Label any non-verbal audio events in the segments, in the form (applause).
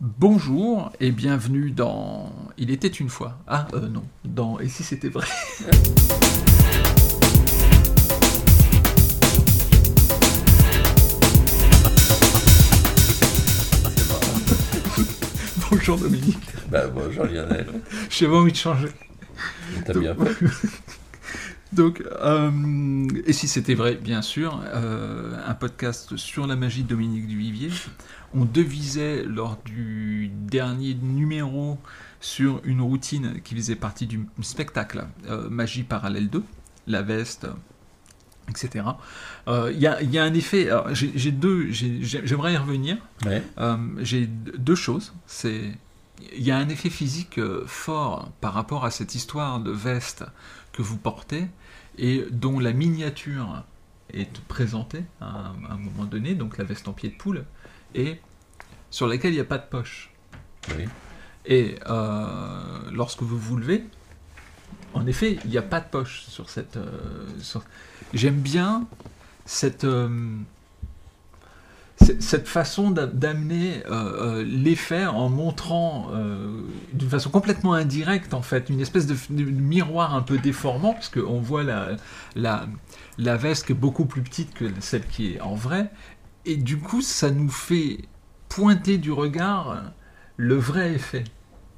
Bonjour et bienvenue dans Il était une fois. Ah euh, non, dans Et si c'était vrai? (laughs) Bonjour Dominique. Bah, bonjour Lionel. J'avais envie de changer. T'as bien fait. (laughs) Donc, euh, et si c'était vrai, bien sûr, euh, un podcast sur la magie de Dominique Duvivier. On devisait lors du dernier numéro sur une routine qui faisait partie du spectacle euh, Magie Parallèle 2, la veste, etc. Il y, a, y, a un effet. J'ai deux. J'aimerais y revenir. Ouais. J'ai deux choses. C'est il y a un effet physique fort par rapport à cette histoire de veste que vous portez et dont la miniature est présentée à un, moment donné, donc la veste en pied de poule, et sur laquelle il n'y a pas de poche. Oui. Et euh, lorsque vous vous levez, en effet, il n'y a pas de poche sur cette. Euh, sur... J'aime bien cette. Euh, cette façon d'amener l'effet en montrant d'une façon complètement indirecte en fait une espèce de, de miroir un peu déformant parce qu'on voit la, la, la, veste qui est beaucoup plus petite que celle qui est en vrai et du coup ça nous fait pointer du regard le vrai effet.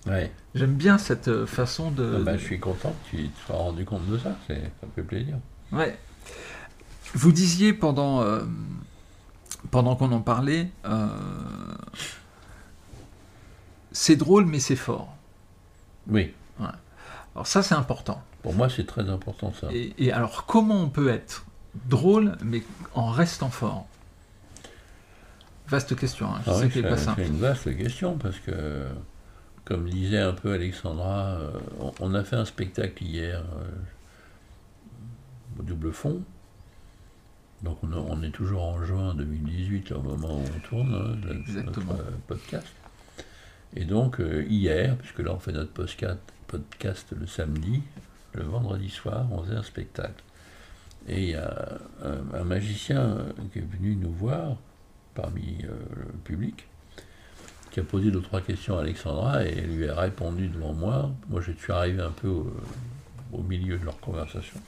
Ouais. J'aime bien cette façon de... Ah bah, je suis content que tu te sois rendu compte de ça, ça fait plaisir. Ouais. Vous disiez pendant... Euh, pendant qu'on en parlait, euh, c'est drôle mais c'est fort. Oui. Ouais. Alors ça c'est important. Pour moi c'est très important ça. Et, et, alors comment on peut être drôle mais en restant fort? Vaste question. Hein. Je ah sais oui, que c'est pas simple. C'est une vaste question parce que comme disait un peu Alexandra, euh, on, on, a fait un spectacle hier euh, au double fond. Donc on, a, on, est toujours en juin 2018, là, au moment où on tourne hein, Exactement. notre euh, podcast. Et donc euh, hier, puisque là on fait notre podcast, podcast le samedi, le vendredi soir, on faisait un spectacle. Et il y a un, un, magicien qui est venu nous voir parmi euh, le public, qui a posé deux trois questions à Alexandra et elle lui a répondu devant moi. Moi je suis arrivé un peu au, au milieu de leur conversation.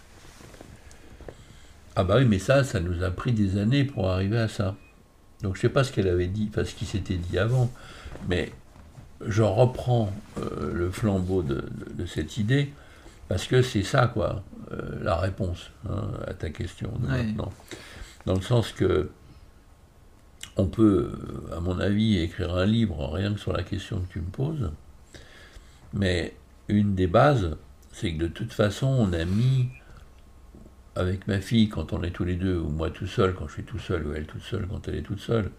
Ah bah oui, mais ça, ça nous a pris des années pour arriver à ça. Donc je sais pas ce qu'elle avait dit, enfin ce qui s'était dit avant, mais je reprends euh, le flambeau de, de, de, cette idée, parce que c'est ça, quoi, euh, la réponse hein, à ta question de Ouais. maintenant. Dans le sens que on peut, à mon avis, écrire un livre rien que sur la question que tu me poses, mais une des bases, c'est que de toute façon, on a mis avec ma fille quand on est tous les deux, ou moi tout seul quand je suis tout seul, ou elle toute seule quand elle est toute seule,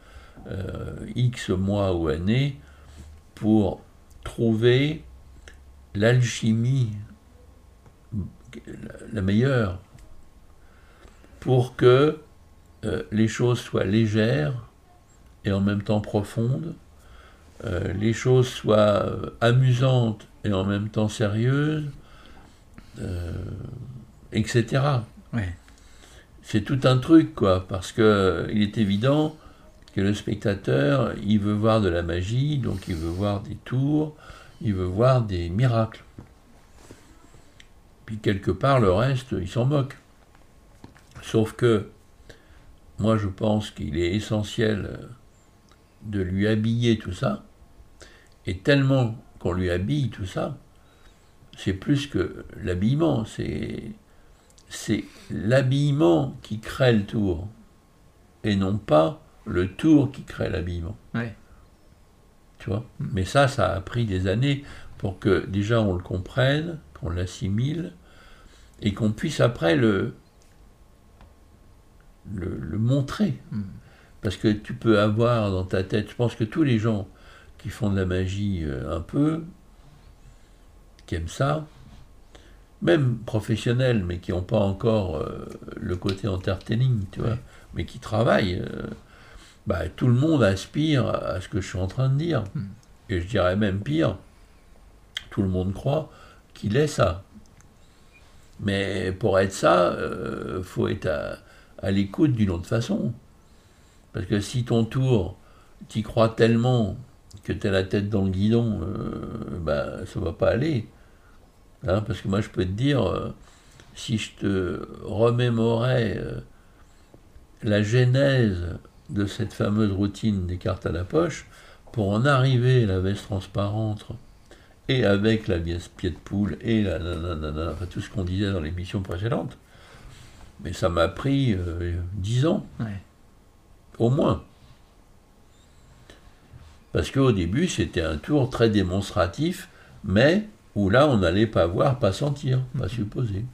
euh, X mois ou années, pour trouver l'alchimie la meilleure, pour que euh, les choses soient légères et en même temps profondes, euh, les choses soient amusantes et en même temps sérieuses, euh, etc. Ouais. C'est tout un truc, quoi, parce que il est évident que le spectateur, il veut voir de la magie, donc il veut voir des tours, il veut voir des miracles. Puis quelque part, le reste, il s'en moque. Sauf que, moi je pense qu'il est essentiel de lui habiller tout ça, et tellement qu'on lui habille tout ça, c'est plus que l'habillement, c'est c'est l'habillement qui crée le tour et non pas le tour qui crée l'habillement. Ouais. Tu vois? Mais ça, ça a pris des années pour que déjà on le comprenne, qu'on l'assimile et qu'on puisse après le, le, le montrer. Mm. Parce que tu peux avoir dans ta tête, je pense que tous les gens qui font de la magie euh, un peu, qui aiment ça, même professionnels, mais qui n'ont pas encore euh, le côté entertaining, tu vois, mais qui travaillent, euh, bah, tout le monde aspire à ce que je suis en train de dire. Mm. Et je dirais même pire, tout le monde croit qu'il est ça. Mais pour être ça, il faut être à, à l'écoute d'une autre façon. Parce que si ton tour, t'y crois tellement que tu as la tête dans le guidon, euh, bah, ça va pas aller. Hein, parce que moi, je peux te dire, euh, si je te remémorais euh, la genèse de cette fameuse routine des cartes à la poche, pour en arriver à la veste transparente, et avec la pied de poule, et la nanana, enfin, tout ce qu'on disait dans l'émission précédente, mais ça m'a pris dix ans, au moins. Parce qu'au début, c'était un tour très démonstratif, mais où là, on n'allait pas voir, pas sentir, pas mhm. supposer.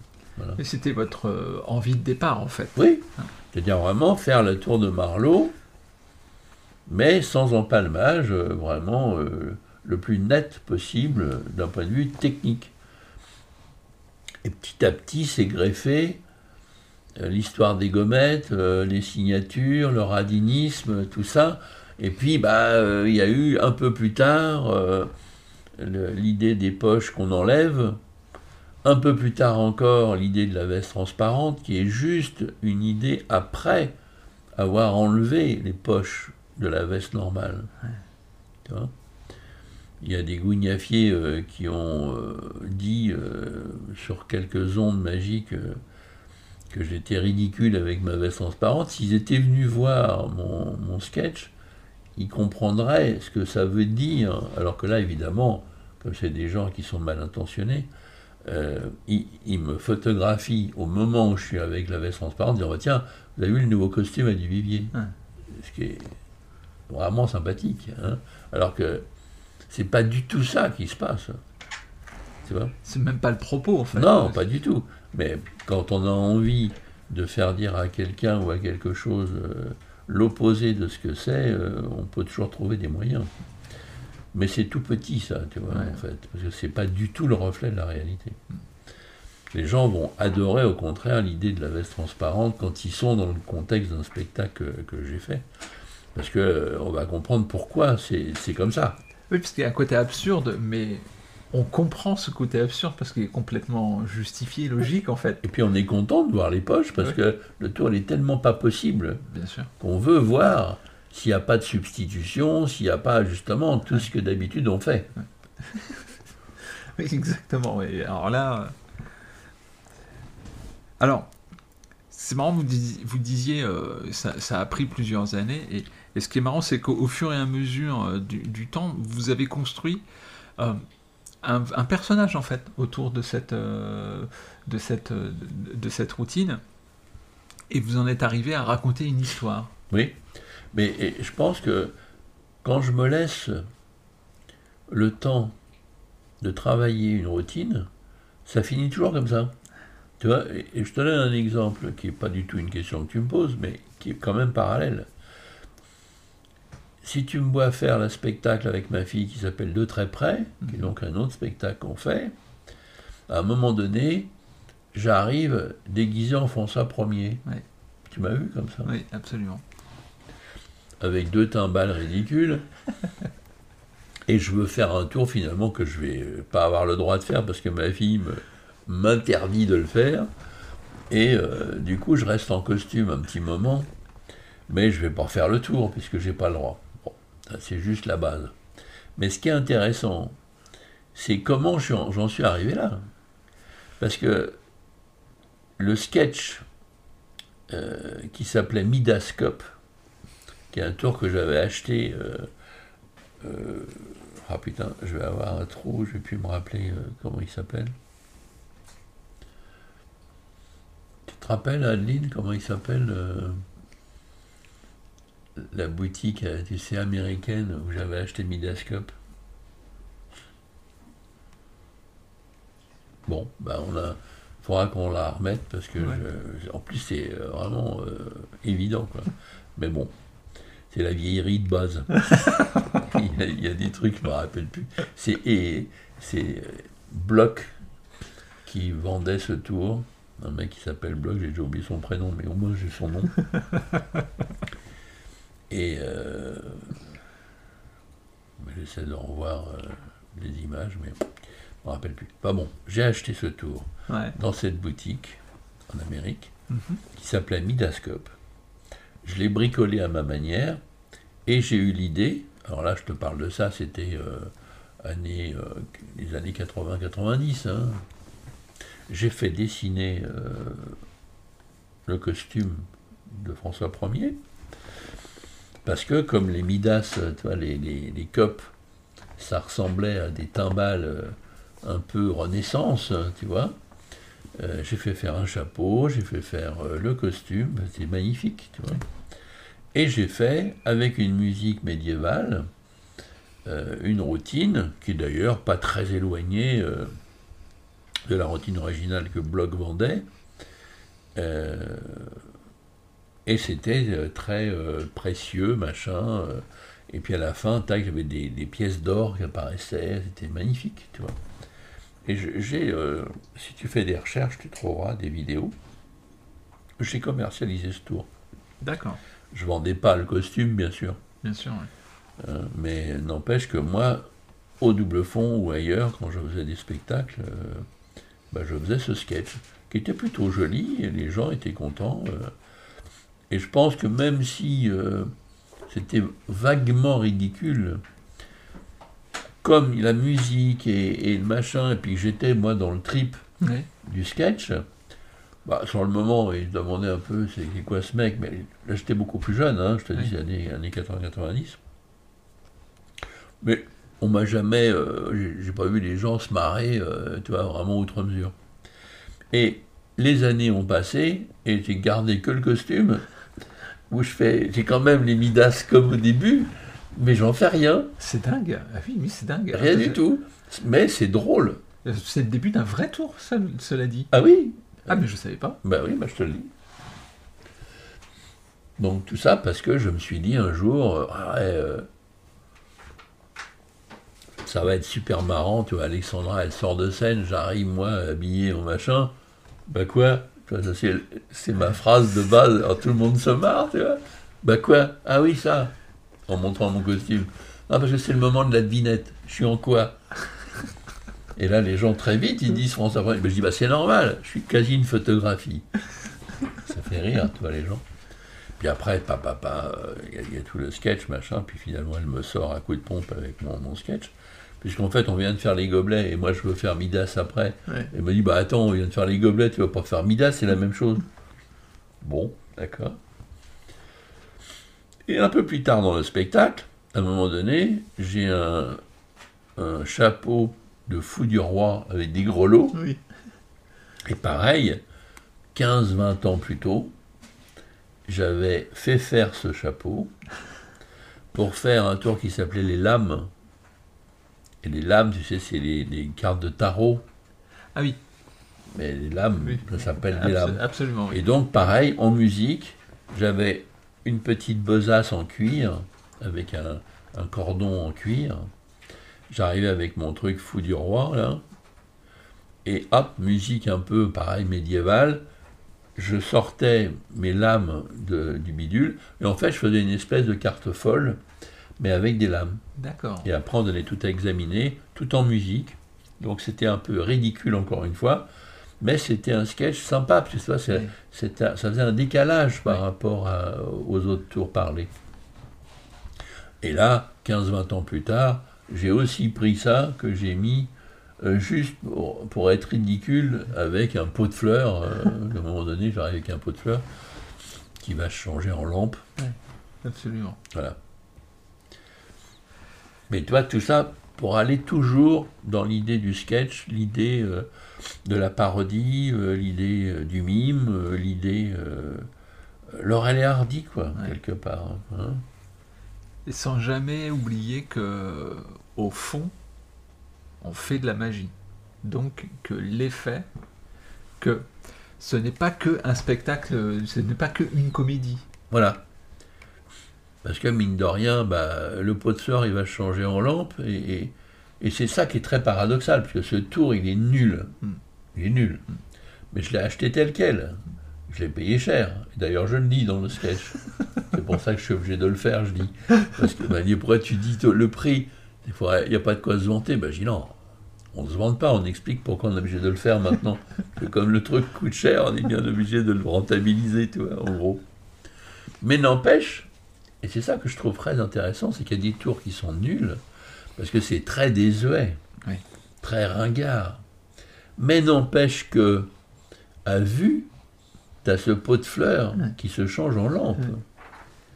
Et c'était votre euh, envie de départ, en fait. Oui. Hein. C'est-à-dire vraiment faire le tour de Marlowe, mais sans empalmage, euh, vraiment euh, le plus net possible d'un point de vue technique. Et petit à petit, c'est greffé l'histoire des gommettes, les signatures, le radinisme, tout ça, et puis, bah, euh, il y a eu un peu plus tard euh, l'idée des poches qu'on enlève. Un peu plus tard encore, l'idée de la veste transparente, qui est juste une idée après avoir enlevé les poches de la veste normale. il y a des gougnafiers euh, qui ont dit sur quelques ondes magiques que j'étais ridicule avec ma veste transparente. S'ils étaient venus voir mon sketch, il comprendrait ce que ça veut dire, alors que là, évidemment, comme c'est des gens qui sont mal intentionnés, euh, ils, me photographient au moment où je suis avec la veste transparente, disant Tiens, vous avez vu le nouveau costume à Duvivier Ce qui est vraiment sympathique. Hein. alors que c'est pas du tout ça qui se passe. C'est même pas le propos, en fait. Non, pas du tout. Mais quand on a envie de faire dire à quelqu'un ou à quelque chose. Euh, l'opposé de ce que c'est, euh, on peut toujours trouver des moyens. Mais c'est tout petit ça, tu vois, en fait, parce que c'est pas du tout le reflet de la réalité. Les gens vont adorer au contraire l'idée de la veste transparente quand ils sont dans le contexte d'un spectacle que, j'ai fait. Parce que euh, on va comprendre pourquoi c'est comme ça. Oui, parce qu'il y a un côté absurde, mais on comprend ce côté absurde parce qu'il est complètement justifié, logique en fait. Et puis on est content de voir les poches parce que le tour n'est tellement pas possible qu'on veut voir s'il n'y a pas de substitution, s'il n'y a pas justement tout ce que d'habitude on fait. oui, (laughs) exactement. Alors là. Euh, alors, c'est marrant, vous disiez, vous disiez euh, ça, a pris plusieurs années. Et, ce qui est marrant, c'est qu'au fur et à mesure euh, du, temps, vous avez construit un, personnage en fait autour de cette, euh, de, cette, de, cette routine et vous en êtes arrivé à raconter une histoire. Oui, mais je pense que quand je me laisse le temps de travailler une routine, ça finit toujours comme ça. Tu vois, je te donne un exemple qui n'est pas du tout une question que tu me poses, mais qui est quand même parallèle si tu me vois faire le spectacle avec ma fille qui s'appelle De très près, qui est mhm. donc un autre spectacle qu'on fait, à un moment donné, j'arrive déguisé en François Ier. Tu m'as vu comme ça? Oui, absolument. Avec deux timbales ridicules. (laughs) et je veux faire un tour finalement que je vais pas avoir le droit de faire parce que ma fille m'interdit de le faire. Et euh, du coup, je reste en costume un petit moment, mais je vais pas faire le tour puisque j'ai pas le droit. C'est juste la base. Mais ce qui est intéressant, c'est comment j'en suis arrivé là. Parce que le sketch euh, qui s'appelait Midascope, qui est un tour que j'avais acheté. Euh, euh, ah putain, je vais avoir un trou, je vais plus me rappeler comment il s'appelle. Tu te rappelles, Adeline, comment il s'appelle la boutique, euh, tu sais, américaine où j'avais acheté Midascope. Bon, ben on a, faudra qu'on la remette parce que, en plus, c'est euh, vraiment euh, évident, quoi. Mais bon, c'est la vieillerie de base. (laughs) il, y a, des trucs, je me rappelle plus. C'est c'est Bloch qui vendait ce tour. Un mec qui s'appelle Bloch, j'ai déjà oublié son prénom, mais au moins j'ai son nom. (laughs) Et euh, j'essaie de revoir euh, les images, mais je ne me rappelle plus. Pas bon, j'ai acheté ce tour dans cette boutique en Amérique mhm. qui s'appelait Midascope. Je l'ai bricolé à ma manière et j'ai eu l'idée, Alors là, je te parle de ça, c'était euh, les années 80-90. hein. J'ai fait dessiner le costume de François Ier, parce que comme les Midas, vois, les, les, les copes, ça ressemblait à des timbales euh, un peu renaissance, tu vois. Euh, j'ai fait faire un chapeau, j'ai fait faire euh, le costume, c'est magnifique, tu vois. Et j'ai fait, avec une musique médiévale, euh, une routine qui est d'ailleurs pas très éloignée euh, de la routine originale que Bloch vendait. Et c'était euh, très euh, précieux, machin. euh, et puis à la fin, tac, j'avais des, des pièces d'or qui apparaissaient, c'était magnifique, tu vois. Et j'ai, euh, si tu fais des recherches, tu trouveras des vidéos. J'ai commercialisé ce tour. D'accord, Je vendais pas le costume, bien sûr. bien sûr. Euh, mais n'empêche que moi, au double fond ou ailleurs, quand je faisais des spectacles, euh, bah, je faisais ce sketch qui était plutôt joli et les gens étaient contents. euh. Et je pense que même si euh, c'était vaguement ridicule, comme la musique et, et le machin, et puis que j'étais moi dans le trip du sketch, bah, sur le moment, ils se demandaient un peu c'est quoi ce mec, mais là j'étais beaucoup plus jeune, hein, je te dis, c'est années, années 80-90. Mais on m'a jamais, euh, j'ai- j'ai pas vu les gens se marrer, euh, tu vois, vraiment outre mesure. Et les années ont passé, et j'ai gardé que le costume, où je fais, j'ai quand même les Midas comme au début, mais j'en fais rien, C'est dingue. Ah oui, oui, c'est dingue. rien du tout. Mais c'est drôle. C'est le début d'un vrai tour, ça, cela dit. Ah oui, Ah, mais je savais pas. Bah oui, bah je te le dis. Donc tout ça parce que je me suis dit un jour, euh, ah ouais, euh, ça va être super marrant, tu vois, Alexandra, elle sort de scène, j'arrive moi habillé en machin, bah quoi? C'est, ma phrase de base, alors tout le monde se marre, tu vois. Bah quoi? Ah oui, ça En montrant mon costume. Non, parce que c'est le moment de la devinette. Je suis en quoi? Et là, les gens, très vite, ils disent François Ier. Ben, je dis, bah, c'est normal, je suis quasi une photographie. Ça fait rire, tu vois, les gens. Puis après, papa, euh, il y, a- il y a tout le sketch, machin, puis finalement, elle me sort à coup de pompe avec mon, mon sketch. Puisqu'en fait, on vient de faire les gobelets, et moi, je veux faire Midas après. Ouais. Elle me dit, bah attends, on vient de faire les gobelets, tu vas pas faire Midas, c'est la même chose. Bon, d'accord. Et un peu plus tard dans le spectacle, à un moment donné, j'ai un, un chapeau de fou du roi avec des grelots. Oui. Et pareil, 15-20 ans plus tôt, j'avais fait faire ce chapeau pour faire un tour qui s'appelait les lames. Et les lames, tu sais, c'est les, les cartes de tarot. Ah oui. Mais les lames, Oui. ça s'appelle des lames. Absolument, oui. Et donc, pareil, en musique, j'avais une petite besace en cuir, avec un, un cordon en cuir. J'arrivais avec mon truc fou du roi, là. Et hop, musique un peu, pareil, médiévale. Je sortais mes lames de- du bidule. Et en fait, je faisais une espèce de carte folle, mais avec des lames. D'accord. Et après, on donnait tout à examiner, tout en musique. Donc c'était un peu ridicule encore une fois, mais c'était un sketch sympa, parce que Oui. c'était- ça faisait un décalage par Oui. rapport à- aux autres tours parlés. Et là, 15-20 ans plus tard, j'ai aussi pris ça, que j'ai mis euh, juste pour, pour être ridicule avec un pot de fleurs. euh, (laughs) à un moment donné, j'arrive avec un pot de fleurs qui va changer en lampe. Absolument. Voilà. Mais tu vois, tout ça pour aller toujours dans l'idée du sketch, l'idée euh, de la parodie, euh, l'idée euh, du mime, l'idée. Laurel et Hardy, quoi, Ouais. quelque part. hein. Et sans jamais oublier que, au fond, on fait de la magie. Donc que l'effet, que ce n'est pas que un spectacle, ce n'est pas que une comédie. Voilà. Parce que mine de rien, bah, le pot de fleurs, il va changer en lampe, et, c'est ça qui est très paradoxal, parce que ce tour, il est nul. Il est nul. Mais je l'ai acheté tel quel. Je l'ai payé cher. D'ailleurs, je le dis dans le sketch. c'est pour ça que je suis obligé de le faire, je dis. Parce que, bah, pourquoi tu dis le prix? Il n'y a pas de quoi se vanter. Bah, je dis non. On ne se vante pas, on explique pourquoi on est obligé de le faire maintenant. que comme le truc coûte cher, on est bien obligé de le rentabiliser, tu vois, en gros. Mais n'empêche Et c'est ça que je trouve très intéressant, c'est qu'il y a des tours qui sont nuls, parce que c'est très désuet, Oui. très ringard. Mais n'empêche que, à vue, tu as ce pot de fleurs qui se change en lampe. Ouais.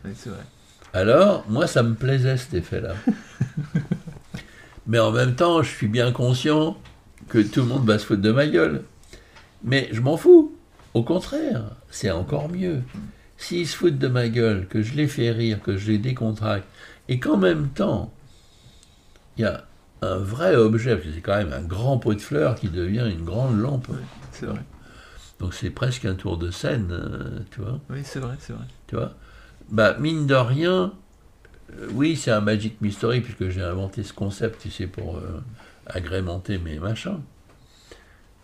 Oui, c'est vrai. Alors, moi, ça me plaisait cet effet-là. (laughs) Mais en même temps, je suis bien conscient que tout le monde va se foutre de ma gueule. Mais je m'en fous. Au contraire, c'est encore mieux. S'ils se foutent de ma gueule, que je les fais rire, que je les décontracte, et qu'en même temps, il y a un vrai objet, parce que c'est quand même un grand pot de fleurs qui devient une grande lampe. C'est vrai. Donc c'est presque un tour de scène, euh, tu vois. Oui, c'est vrai, c'est vrai. Tu vois Bah, mine de rien, euh, oui, c'est un Magic Mystery, puisque j'ai inventé ce concept, tu sais, pour euh, agrémenter mes machins.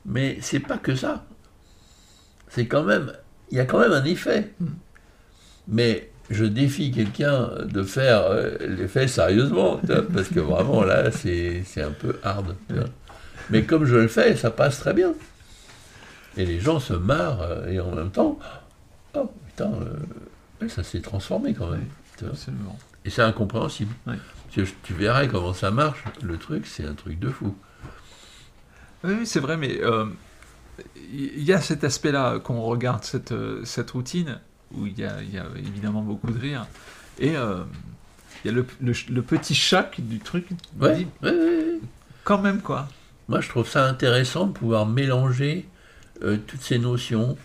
Mais c'est pas que ça. C'est quand même. Il y a quand même un effet. Mm. Mais je défie quelqu'un de faire euh, l'effet sérieusement, parce que vraiment là, c'est un peu hard. Mais comme je le fais, ça passe très bien. Et les gens se marrent, euh, et en même temps, oh putain, euh, ça s'est transformé quand même. Absolument. Et c'est incompréhensible. Tu verrais comment ça marche, le truc, c'est un truc de fou. Oui, oui, c'est vrai, mais euh, il y a cet aspect-là qu'on regarde cette, cette routine où il y, a, il y a évidemment beaucoup de rire et euh, il y a le, le- le petit choc du truc. on Ouais, dit, ouais, ouais, ouais. Quand même quoi. Moi, je trouve ça intéressant de pouvoir mélanger euh, toutes ces notions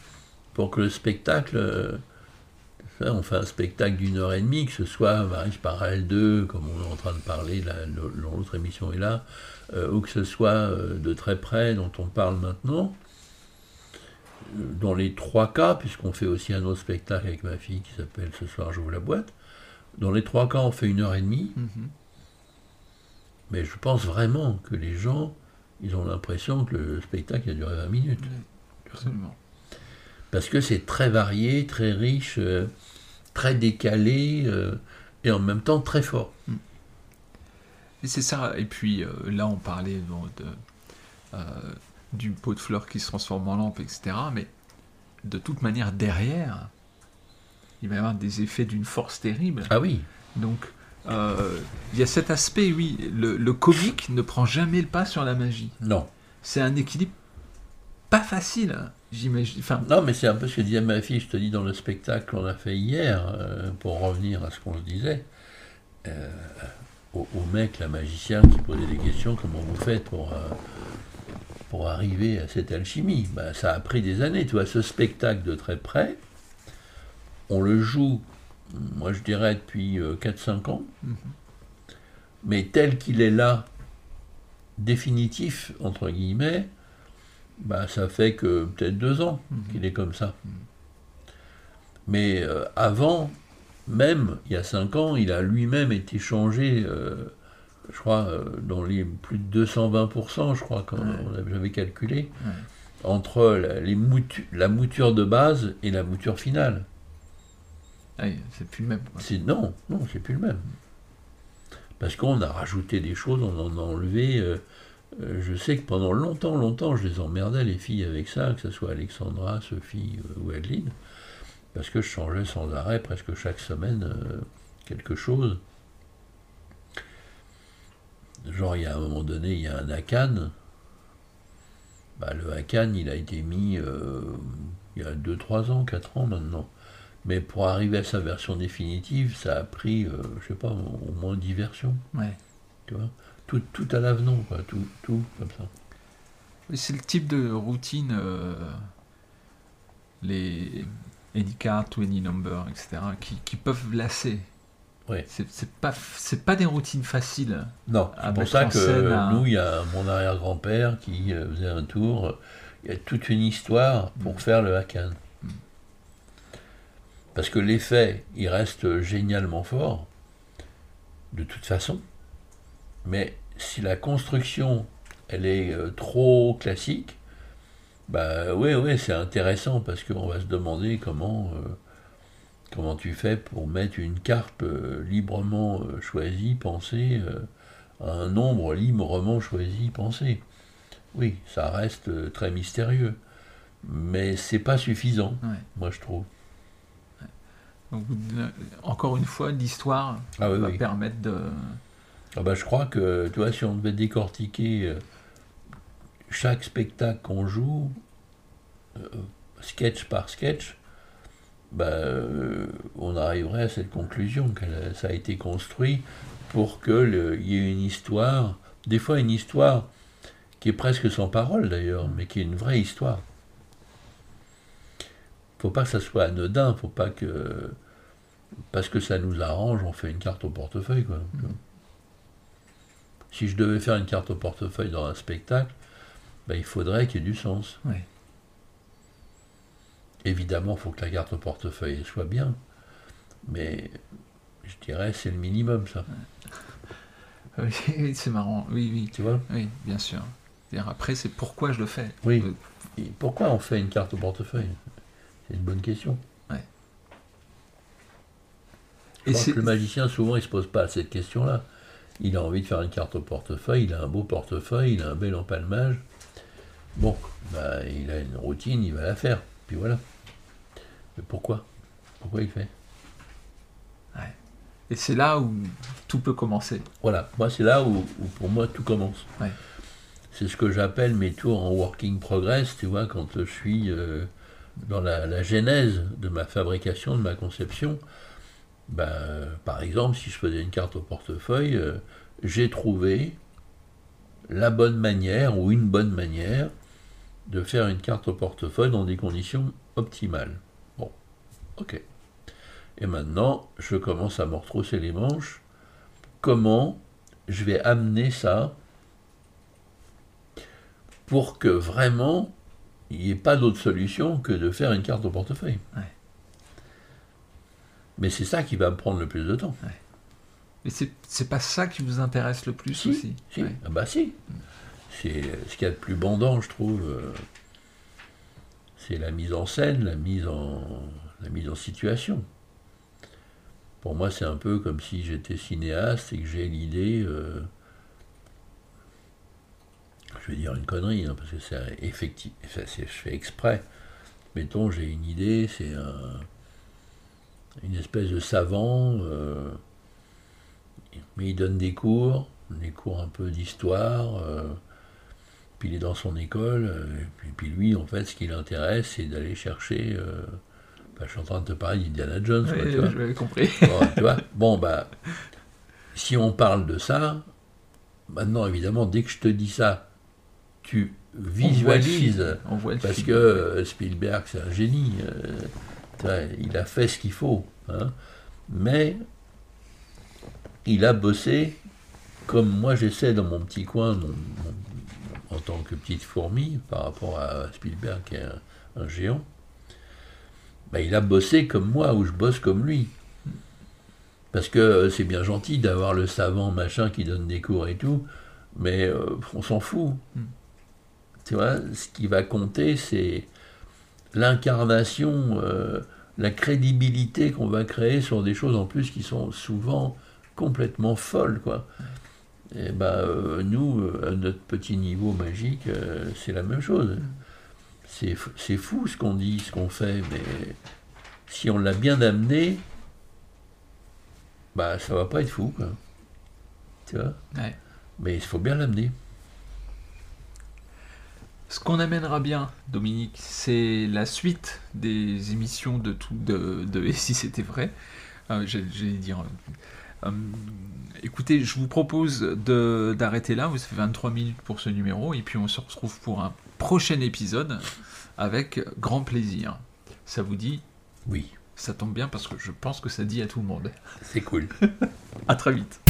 pour que le spectacle. euh, on fait un spectacle d'une heure et demie, que ce soit Marie Parallèle 2, comme on est en train de parler, là, l'autre émission est là, ou que ce soit de très près, dont on parle maintenant. Dans les trois cas, puisqu'on fait aussi un autre spectacle avec ma fille qui s'appelle Ce soir j'ouvre la boîte, dans les trois cas, on fait une heure et demie. Mhm. Mais je pense vraiment que les gens, ils ont l'impression que le spectacle a duré 20 minutes. Absolument. Parce que c'est très varié, très riche, euh, très décalé, euh, et en même temps très fort. Et c'est ça. Et puis euh, là, on parlait bon, de, du pot de fleurs qui se transforme en lampe, etc. Mais de toute manière, derrière, il va y avoir des effets d'une force terrible. Ah oui, Donc, euh, il y a cet aspect, oui, le, le comique ne prend jamais le pas sur la magie. non. C'est un équilibre pas facile, hein, j'imagine. Enfin, Non, mais c'est un peu ce que disait ma fille, je te dis, dans le spectacle qu'on a fait hier, euh, pour revenir à ce qu'on se disait, euh, au, au mec, la magicien, qui posait des questions, comment vous faites pour, pour arriver à cette alchimie Ben, Ça a pris des années, tu vois, ce spectacle de très près, on le joue, moi je dirais, depuis euh, 4-5 ans, Mhm. mais tel qu'il est là, définitif, entre guillemets, bah, ça fait que peut-être deux ans Mhm. qu'il est comme ça. Mais euh, avant, même il y a cinq ans, il a lui-même été changé, euh, je crois, euh, dans les plus de 220%, je crois, quand Ouais. j'avais calculé, Ouais. entre la, les moutu- la mouture de base et la mouture finale. ah c'est plus le même. quoi. Non, non, c'est plus le même. Parce qu'on a rajouté des choses, on en a enlevé. euh, euh, je sais que pendant longtemps, longtemps, je les emmerdais les filles avec ça, que ce soit Alexandra, Sophie euh, ou Adeline, parce que je changeais sans arrêt, presque chaque semaine, quelque chose. Genre, il y a un moment donné, il y a un Akan. Bah, le Akan, il a été mis euh, il y a 2-3 ans, 4 ans maintenant. Mais pour arriver à sa version définitive, ça a pris, euh, je sais pas, au moins 10 versions, Ouais. tu vois? Tout, tout à l'avenant, quoi, tout, tout comme ça. C'est le type de routine, euh, les Any Card Any Number, etc., qui, qui peuvent lasser. Ouais. C'est pas, c'est pas des routines faciles. Non, c'est pour ça que un- nous, il y a mon arrière-grand-père qui euh, faisait un tour. Il y a toute une histoire pour Mm. faire le Hakan. Mm. Parce que l'effet, il reste génialement fort, de toute façon. Mais si la construction, elle est euh, trop classique, bah oui, oui, c'est intéressant parce qu'on va se demander comment, euh, comment tu fais pour mettre une carte euh, librement euh, choisie, pensée, euh, à un nombre librement choisi, pensé? Oui, ça reste très mystérieux. Mais c'est pas suffisant, Ouais. moi je trouve. Donc, encore une fois, l'histoire Ah oui, va oui. permettre de. Ah bah, je crois que, tu vois, si on devait décortiquer chaque spectacle qu'on joue, sketch par sketch, bah, euh, on arriverait à cette conclusion que ça a été construit pour qu'il y ait une histoire, des fois une histoire qui est presque sans parole d'ailleurs, mais qui est une vraie histoire. Faut pas que ça soit anodin, faut pas que parce que ça nous arrange, on fait une carte au portefeuille quoi. Si je devais faire une carte au portefeuille dans un spectacle, ben, il faudrait qu'il y ait du sens. Oui. Évidemment, il faut que la carte au portefeuille soit bien, mais je dirais c'est le minimum ça. (laughs) Oui, c'est marrant. Oui, oui, Tu vois? Oui, bien sûr. Après, c'est pourquoi je le fais. Oui. Euh, Et pourquoi on fait une carte au portefeuille? C'est une bonne question. Je Et que le magicien, souvent, il se pose pas cette question-là. Il a envie de faire une carte au portefeuille, il a un beau portefeuille, il a un bel empalmage. Bon, bah, il a une routine, il va la faire. Puis voilà. Mais pourquoi? Pourquoi il fait? Et c'est là où tout peut commencer. Voilà, moi c'est là où, où pour moi tout commence. Ouais. C'est ce que j'appelle mes tours en working progress, tu vois, quand je suis euh, dans la, la genèse de ma fabrication, de ma conception. Ben, par exemple, si je faisais une carte au portefeuille, euh, j'ai trouvé la bonne manière ou une bonne manière de faire une carte au portefeuille dans des conditions optimales. Ok. Et maintenant, je commence à me retrousser les manches. Comment je vais amener ça pour que vraiment il n'y ait pas d'autre solution que de faire une carte au portefeuille? Ouais. Mais c'est ça qui va me prendre le plus de temps. Et c'est c'est pas ça qui vous intéresse le plus Si, aussi? si. Ouais. Ah bah si. C'est ce qu'il y a de plus bandant, je trouve. euh, C'est la mise en scène, la mise en, la mise en situation. Pour moi, c'est un peu comme si j'étais cinéaste et que j'ai l'idée. euh, je vais dire une connerie, hein, parce que c'est effectif. je fais exprès. Mettons, j'ai une idée, c'est un, une espèce de savant. euh, mais il donne des cours, des cours un peu d'histoire, euh, puis il est dans son école, euh, et puis, lui, en fait, ce qui l'intéresse, c'est d'aller chercher. euh, bah, je suis en train de te parler d'Indiana Jones, quoi, tu vois. je l'avais compris. (laughs) Bon, tu vois, bon, bah, si on parle de ça, maintenant, évidemment, dès que je te dis ça, tu visualises. film, On voit le Parce film. que euh, Spielberg, c'est un génie. euh, il a fait ce qu'il faut. hein. Mais il a bossé comme moi j'essaie dans mon petit coin, mon- mon- en tant que petite fourmi, par rapport à Spielberg qui est un, un géant. Ben, il a bossé comme moi, ou je bosse comme lui. Parce que euh, c'est bien gentil d'avoir le savant machin qui donne des cours et tout, mais euh, on s'en fout. Mm. Tu vois, ce qui va compter, c'est l'incarnation, euh, la crédibilité qu'on va créer sur des choses en plus qui sont souvent complètement folles, quoi. Et ben euh, nous, à notre petit niveau magique, c'est la même chose. F- c'est fou ce qu'on dit, ce qu'on fait, mais si on l'a bien amené, bah ça va pas être fou, quoi. Tu vois? Ouais. Mais il faut bien l'amener. Ce qu'on amènera bien, Dominique, c'est la suite des émissions de tout de, de Et (laughs) si c'était vrai. Euh, J'allais dire. Euh, écoutez, je vous propose de- d'arrêter là. Vous avez 23 minutes pour ce numéro. Et puis on se retrouve pour un prochain épisode avec grand plaisir. Ça vous dit? Oui, Ça tombe bien parce que je pense que ça dit à tout le monde. c'est cool. (laughs) À très vite.